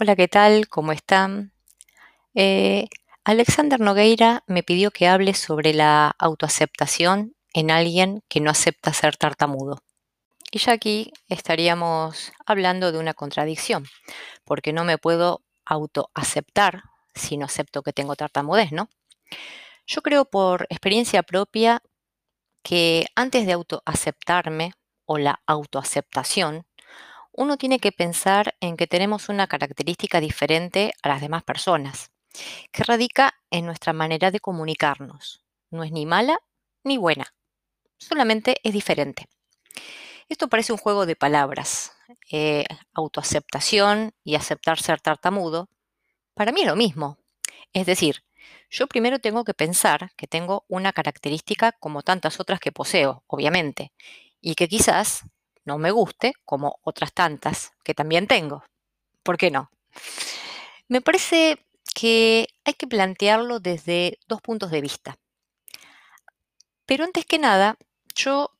Hola, ¿qué tal? ¿Cómo están? Eh, Alexander Nogueira me pidió que hable sobre la autoaceptación en alguien que no acepta ser tartamudo. Y ya aquí estaríamos hablando de una contradicción, porque no me puedo autoaceptar si no acepto que tengo tartamudez, ¿no? Yo creo por experiencia propia que antes de autoaceptarme o la autoaceptación, uno tiene que pensar en que tenemos una característica diferente a las demás personas, que radica en nuestra manera de comunicarnos. No es ni mala ni buena, solamente es diferente. Esto parece un juego de palabras. Eh, autoaceptación y aceptar ser tartamudo, para mí es lo mismo. Es decir, yo primero tengo que pensar que tengo una característica como tantas otras que poseo, obviamente, y que quizás no me guste, como otras tantas que también tengo. ¿Por qué no? Me parece que hay que plantearlo desde dos puntos de vista. Pero antes que nada, yo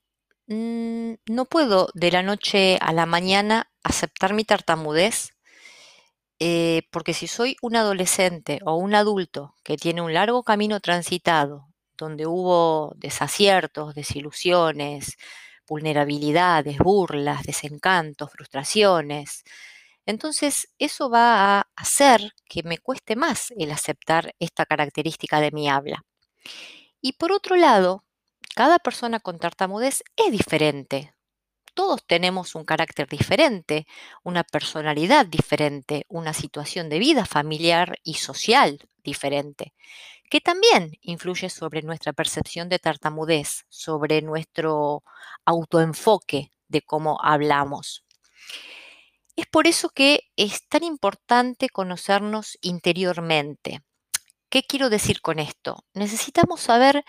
mm, no puedo de la noche a la mañana aceptar mi tartamudez, eh, porque si soy un adolescente o un adulto que tiene un largo camino transitado, donde hubo desaciertos, desilusiones, vulnerabilidades, burlas, desencantos, frustraciones. Entonces, eso va a hacer que me cueste más el aceptar esta característica de mi habla. Y por otro lado, cada persona con tartamudez es diferente. Todos tenemos un carácter diferente, una personalidad diferente, una situación de vida familiar y social diferente que también influye sobre nuestra percepción de tartamudez, sobre nuestro autoenfoque de cómo hablamos. Es por eso que es tan importante conocernos interiormente. ¿Qué quiero decir con esto? Necesitamos saber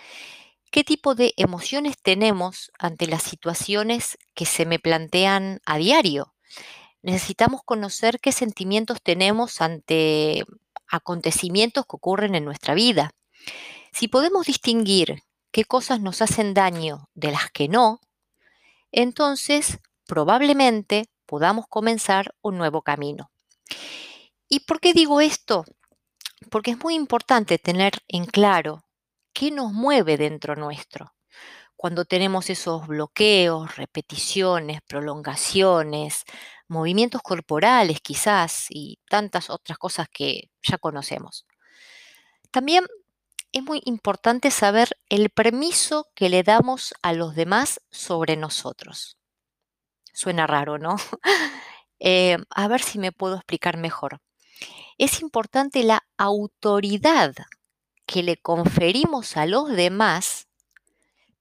qué tipo de emociones tenemos ante las situaciones que se me plantean a diario. Necesitamos conocer qué sentimientos tenemos ante acontecimientos que ocurren en nuestra vida. Si podemos distinguir qué cosas nos hacen daño de las que no, entonces probablemente podamos comenzar un nuevo camino. ¿Y por qué digo esto? Porque es muy importante tener en claro qué nos mueve dentro nuestro. Cuando tenemos esos bloqueos, repeticiones, prolongaciones, movimientos corporales quizás y tantas otras cosas que ya conocemos. También es muy importante saber el permiso que le damos a los demás sobre nosotros. Suena raro, ¿no? Eh, a ver si me puedo explicar mejor. Es importante la autoridad que le conferimos a los demás,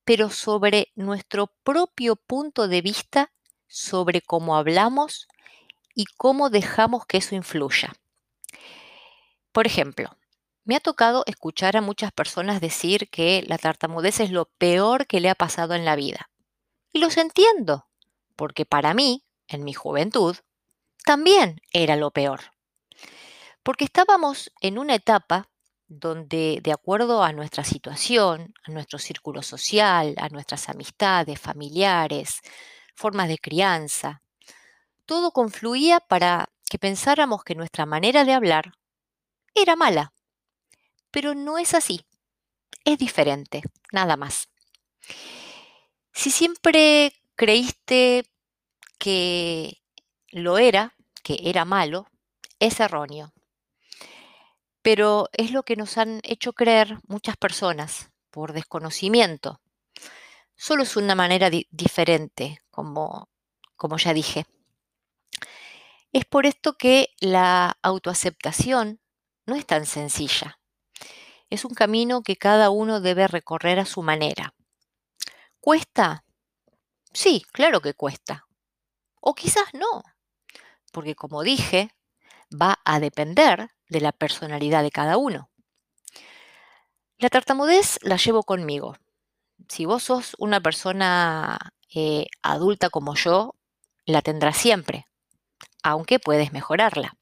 pero sobre nuestro propio punto de vista sobre cómo hablamos y cómo dejamos que eso influya. Por ejemplo, me ha tocado escuchar a muchas personas decir que la tartamudez es lo peor que le ha pasado en la vida. Y los entiendo, porque para mí, en mi juventud, también era lo peor. Porque estábamos en una etapa donde, de acuerdo a nuestra situación, a nuestro círculo social, a nuestras amistades, familiares, formas de crianza. Todo confluía para que pensáramos que nuestra manera de hablar era mala. Pero no es así. Es diferente, nada más. Si siempre creíste que lo era, que era malo, es erróneo. Pero es lo que nos han hecho creer muchas personas por desconocimiento. Solo es una manera diferente, como, como ya dije. Es por esto que la autoaceptación no es tan sencilla. Es un camino que cada uno debe recorrer a su manera. ¿Cuesta? Sí, claro que cuesta. O quizás no, porque como dije, va a depender de la personalidad de cada uno. La tartamudez la llevo conmigo. Si vos sos una persona eh, adulta como yo, la tendrás siempre, aunque puedes mejorarla.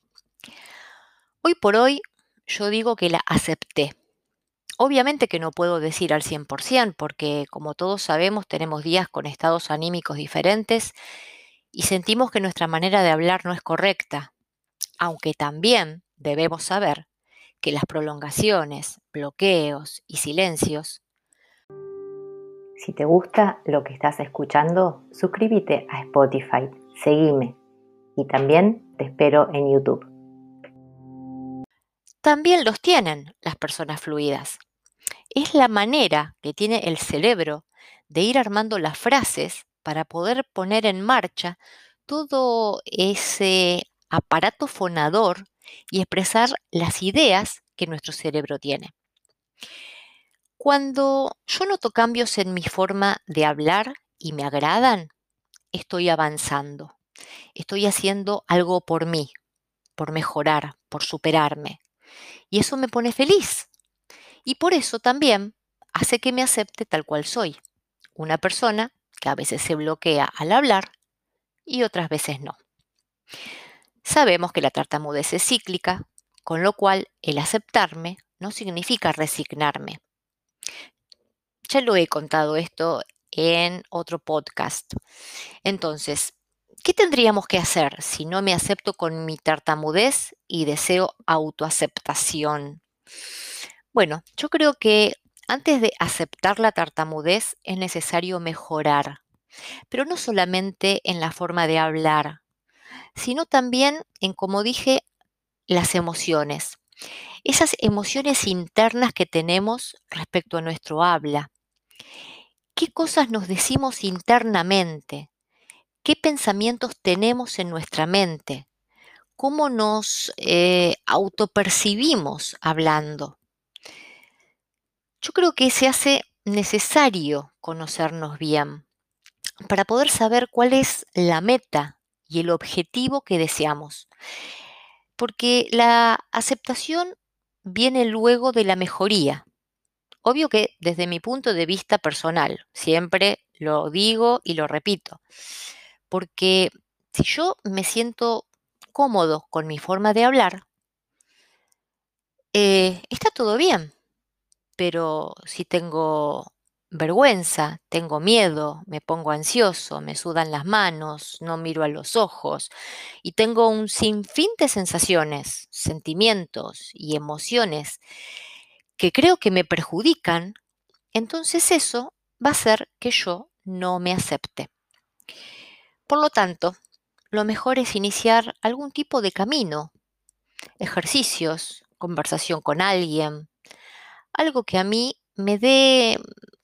Hoy por hoy yo digo que la acepté. Obviamente que no puedo decir al 100% porque como todos sabemos tenemos días con estados anímicos diferentes y sentimos que nuestra manera de hablar no es correcta. Aunque también debemos saber que las prolongaciones, bloqueos y silencios si te gusta lo que estás escuchando, suscríbete a Spotify, seguime y también te espero en YouTube. También los tienen las personas fluidas. Es la manera que tiene el cerebro de ir armando las frases para poder poner en marcha todo ese aparato fonador y expresar las ideas que nuestro cerebro tiene. Cuando yo noto cambios en mi forma de hablar y me agradan, estoy avanzando. Estoy haciendo algo por mí, por mejorar, por superarme. Y eso me pone feliz. Y por eso también hace que me acepte tal cual soy. Una persona que a veces se bloquea al hablar y otras veces no. Sabemos que la tartamudez es cíclica, con lo cual el aceptarme no significa resignarme, ya lo he contado esto en otro podcast. Entonces, ¿qué tendríamos que hacer si no me acepto con mi tartamudez y deseo autoaceptación? Bueno, yo creo que antes de aceptar la tartamudez es necesario mejorar, pero no solamente en la forma de hablar, sino también en, como dije, las emociones. Esas emociones internas que tenemos respecto a nuestro habla qué cosas nos decimos internamente, qué pensamientos tenemos en nuestra mente, cómo nos eh, autopercibimos hablando. Yo creo que se hace necesario conocernos bien para poder saber cuál es la meta y el objetivo que deseamos. Porque la aceptación viene luego de la mejoría. Obvio que desde mi punto de vista personal, siempre lo digo y lo repito, porque si yo me siento cómodo con mi forma de hablar, eh, está todo bien, pero si tengo vergüenza, tengo miedo, me pongo ansioso, me sudan las manos, no miro a los ojos y tengo un sinfín de sensaciones, sentimientos y emociones que creo que me perjudican, entonces eso va a hacer que yo no me acepte. Por lo tanto, lo mejor es iniciar algún tipo de camino, ejercicios, conversación con alguien, algo que a mí me dé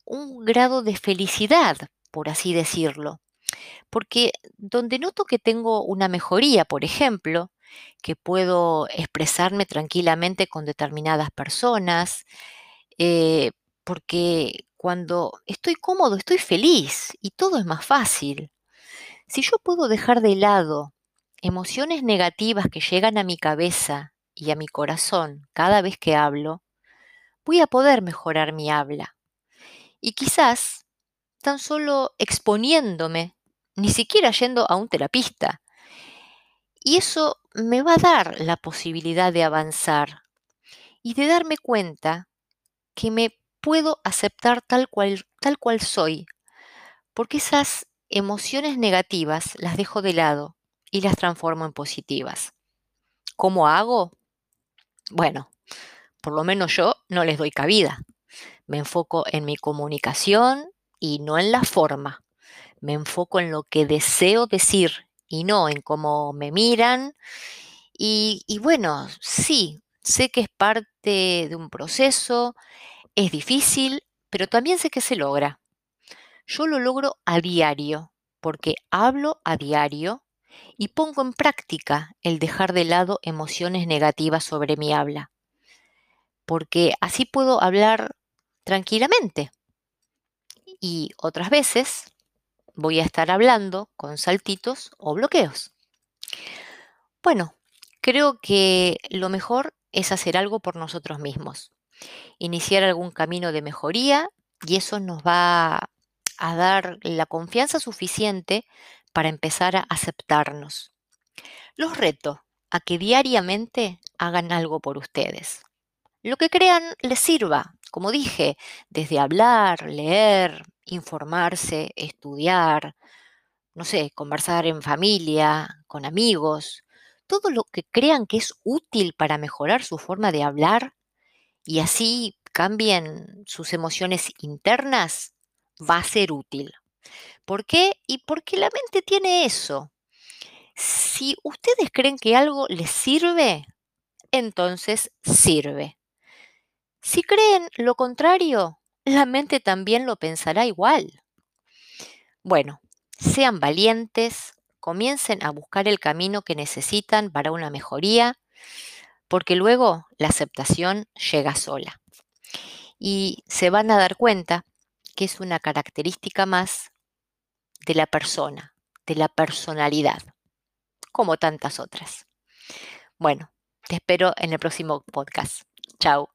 un grado de felicidad, por así decirlo. Porque donde noto que tengo una mejoría, por ejemplo, que puedo expresarme tranquilamente con determinadas personas, eh, porque cuando estoy cómodo, estoy feliz y todo es más fácil. Si yo puedo dejar de lado emociones negativas que llegan a mi cabeza y a mi corazón cada vez que hablo, voy a poder mejorar mi habla. Y quizás tan solo exponiéndome, ni siquiera yendo a un terapista, y eso me va a dar la posibilidad de avanzar y de darme cuenta que me puedo aceptar tal cual, tal cual soy, porque esas emociones negativas las dejo de lado y las transformo en positivas. ¿Cómo hago? Bueno, por lo menos yo no les doy cabida. Me enfoco en mi comunicación y no en la forma. Me enfoco en lo que deseo decir y no en cómo me miran. Y, bueno, sí, sé que es parte de un proceso, es difícil, pero también sé que se logra. Yo lo logro a diario, porque hablo a diario y pongo en práctica el dejar de lado emociones negativas sobre mi habla, porque así puedo hablar tranquilamente. Y otras veces voy a estar hablando con saltitos o bloqueos. Bueno, creo que lo mejor es hacer algo por nosotros mismos, iniciar algún camino de mejoría y eso nos va a dar la confianza suficiente para empezar a aceptarnos. Los reto a que diariamente hagan algo por ustedes. Lo que crean les sirva, como dije, desde hablar, leer, informarse, estudiar, no sé, conversar en familia, con amigos. todo lo que crean que es útil para mejorar su forma de hablar y así cambien sus emociones internas, va a ser útil. ¿Por qué? Y porque la mente tiene eso. Si ustedes creen que algo les sirve, entonces sirve. Si creen lo contrario, la mente también lo pensará igual. Bueno, sean valientes, comiencen a buscar el camino que necesitan para una mejoría, porque luego la aceptación llega sola. Y se van a dar cuenta que es una característica más de la persona, de la personalidad, como tantas otras. Bueno, te espero en el próximo podcast. Chao.